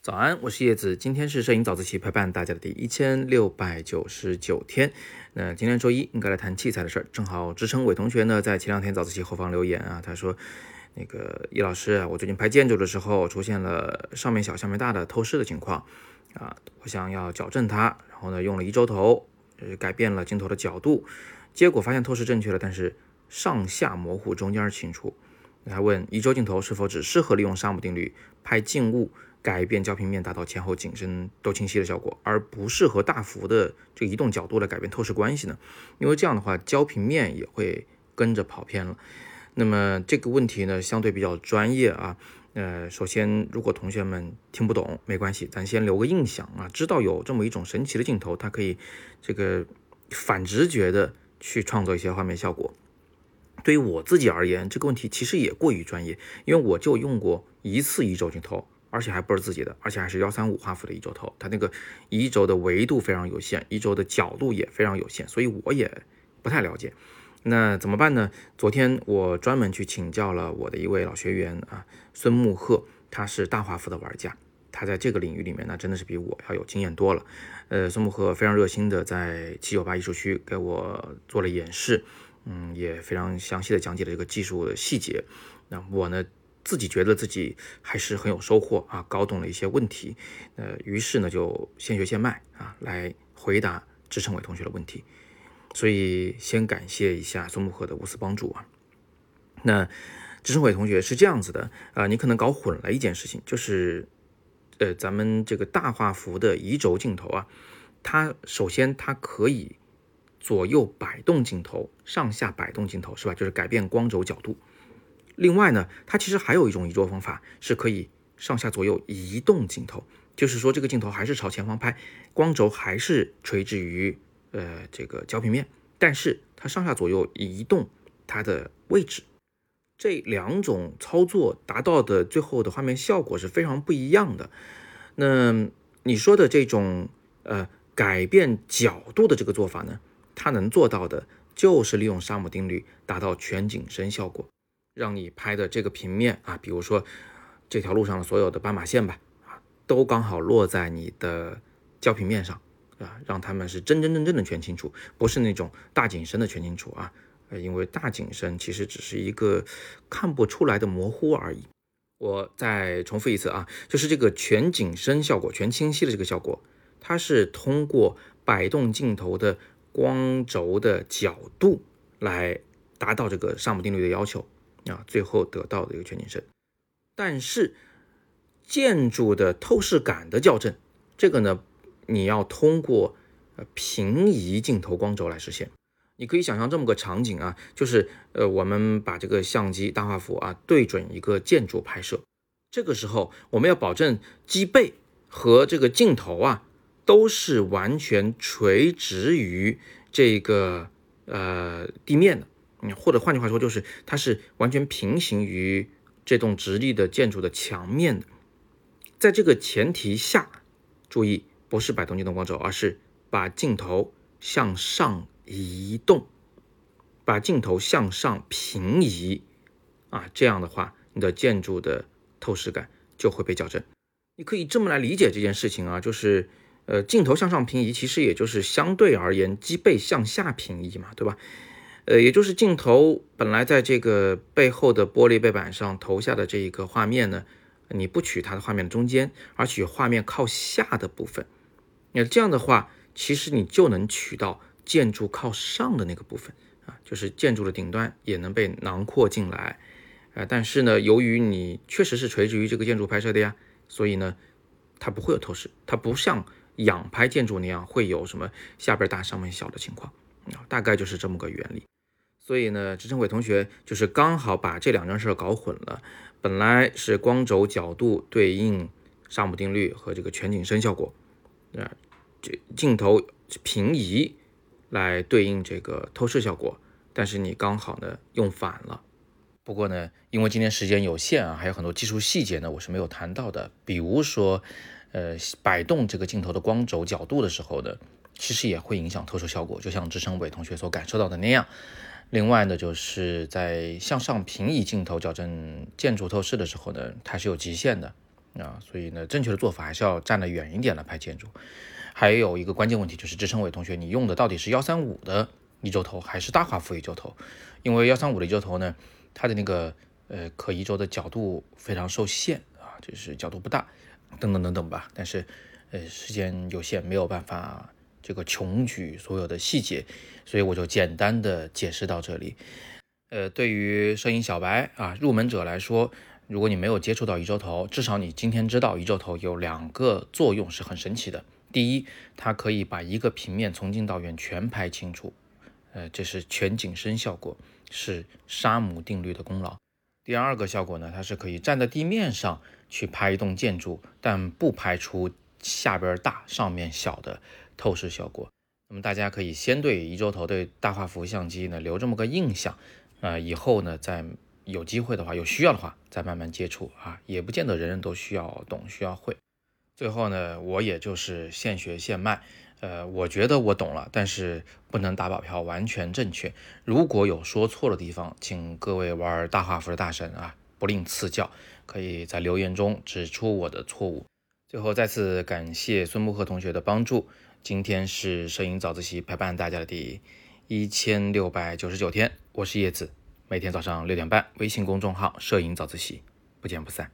早安，我是叶子，今天是摄影早自习陪伴大家的第一千六百九十九天。那今天周一应该来谈器材的事儿，正好支撑伟同学呢在前两天早自习后方留言啊，他说那个叶老师，我最近拍建筑的时候出现了上面小下面大的透视的情况啊，我想要矫正它，然后呢用了一周头，呃改变了镜头的角度，结果发现透视正确了，但是上下模糊，中间清楚。他问一轴镜头是否只适合利用沙姆定律拍静物？改变焦平面，达到前后景深都清晰的效果，而不适合大幅的这个移动角度来改变透视关系呢？因为这样的话，焦平面也会跟着跑偏了。那么这个问题呢，相对比较专业啊。呃，首先，如果同学们听不懂，没关系，咱先留个印象啊，知道有这么一种神奇的镜头，它可以这个反直觉的去创造一些画面效果。对于我自己而言，这个问题其实也过于专业，因为我就用过一次一轴镜头。而且还不是自己的，而且还是幺三五画幅的一轴头，它那个一轴的维度非常有限，一轴的角度也非常有限，所以我也不太了解。那怎么办呢？昨天我专门去请教了我的一位老学员啊，孙木鹤，他是大画幅的玩家，他在这个领域里面呢，真的是比我要有经验多了。呃，孙木鹤非常热心的在七九八艺术区给我做了演示，嗯，也非常详细的讲解了这个技术的细节。那我呢？自己觉得自己还是很有收获啊，搞懂了一些问题，呃，于是呢就现学现卖啊，来回答支撑伟同学的问题。所以先感谢一下孙木鹤的无私帮助啊。那支撑伟同学是这样子的啊，你可能搞混了一件事情，就是呃，咱们这个大画幅的移轴镜头啊，它首先它可以左右摆动镜头，上下摆动镜头是吧？就是改变光轴角度。另外呢，它其实还有一种移轴方法，是可以上下左右移动镜头，就是说这个镜头还是朝前方拍，光轴还是垂直于呃这个焦平面，但是它上下左右移动它的位置，这两种操作达到的最后的画面效果是非常不一样的。那你说的这种呃改变角度的这个做法呢，它能做到的就是利用沙姆定律达到全景深效果。让你拍的这个平面啊，比如说这条路上的所有的斑马线吧，啊，都刚好落在你的焦平面上，啊，让他们是真真正正的全清楚，不是那种大景深的全清楚啊，因为大景深其实只是一个看不出来的模糊而已。我再重复一次啊，就是这个全景深效果、全清晰的这个效果，它是通过摆动镜头的光轴的角度来达到这个沙姆定律的要求。啊，最后得到的一个全景深，但是建筑的透视感的校正，这个呢，你要通过呃平移镜头光轴来实现。你可以想象这么个场景啊，就是呃我们把这个相机大画幅啊对准一个建筑拍摄，这个时候我们要保证机背和这个镜头啊都是完全垂直于这个呃地面的。嗯，或者换句话说，就是它是完全平行于这栋直立的建筑的墙面的。在这个前提下，注意不是摆动镜头光轴，而是把镜头向上移动，把镜头向上平移啊，这样的话，你的建筑的透视感就会被矫正。你可以这么来理解这件事情啊，就是呃，镜头向上平移，其实也就是相对而言机背向下平移嘛，对吧？呃，也就是镜头本来在这个背后的玻璃背板上投下的这一个画面呢，你不取它的画面的中间，而取画面靠下的部分。那这样的话，其实你就能取到建筑靠上的那个部分啊，就是建筑的顶端也能被囊括进来。呃，但是呢，由于你确实是垂直于这个建筑拍摄的呀，所以呢，它不会有透视，它不像仰拍建筑那样会有什么下边大上面小的情况啊，大概就是这么个原理。所以呢，支撑伟同学就是刚好把这两件事搞混了。本来是光轴角度对应沙姆定律和这个全景声效果，啊，这镜头平移来对应这个透视效果，但是你刚好呢用反了。不过呢，因为今天时间有限啊，还有很多技术细节呢，我是没有谈到的。比如说，呃，摆动这个镜头的光轴角度的时候呢，其实也会影响透视效果，就像支撑伟同学所感受到的那样。另外呢，就是在向上平移镜头矫正建筑透视的时候呢，它是有极限的啊，所以呢，正确的做法还是要站得远一点来拍建筑。还有一个关键问题就是，支撑伟同学，你用的到底是幺三五的一轴头还是大画幅一轴头？因为幺三五的一轴头呢，它的那个呃可移轴的角度非常受限啊，就是角度不大，等等等等吧。但是呃时间有限，没有办法这个穷举所有的细节，所以我就简单的解释到这里。呃，对于摄影小白啊入门者来说，如果你没有接触到一轴头，至少你今天知道一轴头有两个作用是很神奇的。第一，它可以把一个平面从近到远全拍清楚，呃，这是全景声效果，是沙姆定律的功劳。第二个效果呢，它是可以站在地面上去拍一栋建筑，但不拍出下边大上面小的透视效果。那么大家可以先对一周头对大画幅相机呢留这么个印象，呃，以后呢再有机会的话，有需要的话再慢慢接触啊，也不见得人人都需要懂需要会。最后呢，我也就是现学现卖，呃，我觉得我懂了，但是不能打保票完全正确。如果有说错的地方，请各位玩大画幅的大神啊，不吝赐教，可以在留言中指出我的错误。最后再次感谢孙木鹤同学的帮助。今天是摄影早自习陪伴大家的第一千六百九十九天，我是叶子，每天早上六点半，微信公众号摄影早自习，不见不散。